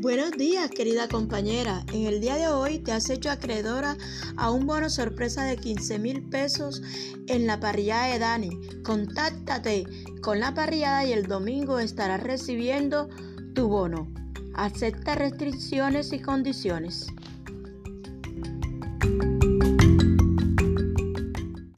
Buenos días, querida compañera. En el día de hoy te has hecho acreedora a un bono sorpresa de 15 mil pesos en la parrillada de Dani. Contáctate con la parrillada y el domingo estarás recibiendo tu bono. Acepta restricciones y condiciones.